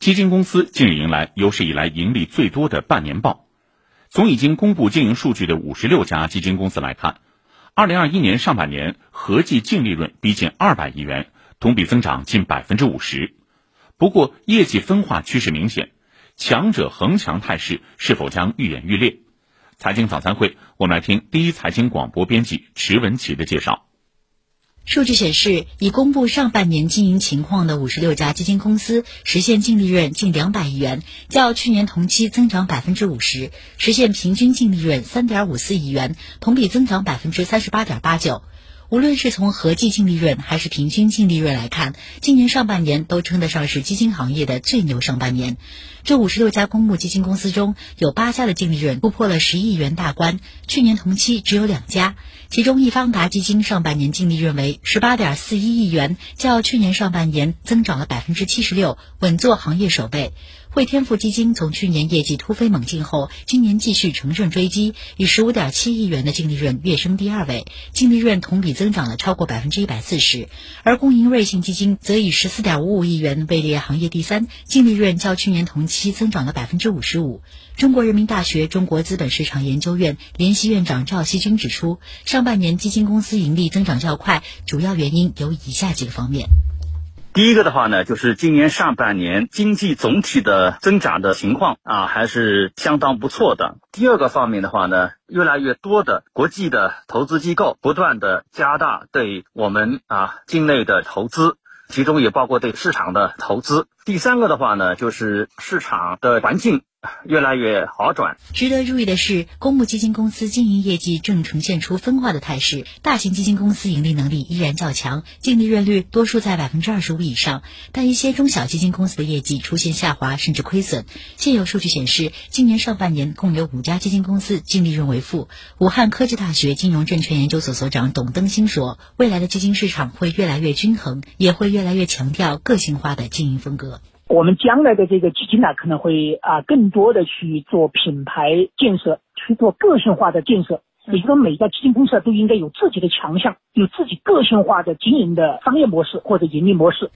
基金公司近日迎来有史以来盈利最多的半年报。从已经公布经营数据的五十六家基金公司来看，二零二一年上半年合计净利润逼近二百亿元，同比增长近百分之五十。不过，业绩分化趋势明显，强者恒强态势是否将愈演愈烈？财经早餐会，我们来听第一财经广播编辑迟文琪的介绍。数据显示，已公布上半年经营情况的五十六家基金公司实现净利润近两百亿元，较去年同期增长百分之五十，实现平均净利润三点五四亿元，同比增长百分之三十八点八九。无论是从合计净利润还是平均净利润来看，今年上半年都称得上是基金行业的最牛上半年。这五十六家公募基金公司中有八家的净利润突破了十亿元大关，去年同期只有两家。其中，易方达基金上半年净利润为十八点四一亿元，较去年上半年增长了百分之七十六，稳坐行业首位。汇添富基金从去年业绩突飞猛进后，今年继续乘胜追击，以十五点七亿元的净利润跃升第二位，净利润同比增长了超过百分之一百四十。而工银瑞信基金则以十四点五五亿元位列行业第三，净利润较去年同期增长了百分之五十五。中国人民大学中国资本市场研究院联席院长赵锡军指出，上半年基金公司盈利增长较快，主要原因有以下几个方面。第一个的话呢，就是今年上半年经济总体的增长的情况啊，还是相当不错的。第二个方面的话呢，越来越多的国际的投资机构不断的加大对我们啊境内的投资，其中也包括对市场的投资。第三个的话呢，就是市场的环境。越来越好转。值得注意的是，公募基金公司经营业绩正呈现出分化的态势。大型基金公司盈利能力依然较强，净利润率多数在百分之二十五以上。但一些中小基金公司的业绩出现下滑，甚至亏损。现有数据显示，今年上半年共有五家基金公司净利润为负。武汉科技大学金融证券研究所所长董登新说：“未来的基金市场会越来越均衡，也会越来越强调个性化的经营风格。”我们将来的这个基金呢，可能会啊更多的去做品牌建设，去做个性化的建设。也就是说，每家基金公司都应该有自己的强项，有自己个性化的经营的商业模式或者盈利模式。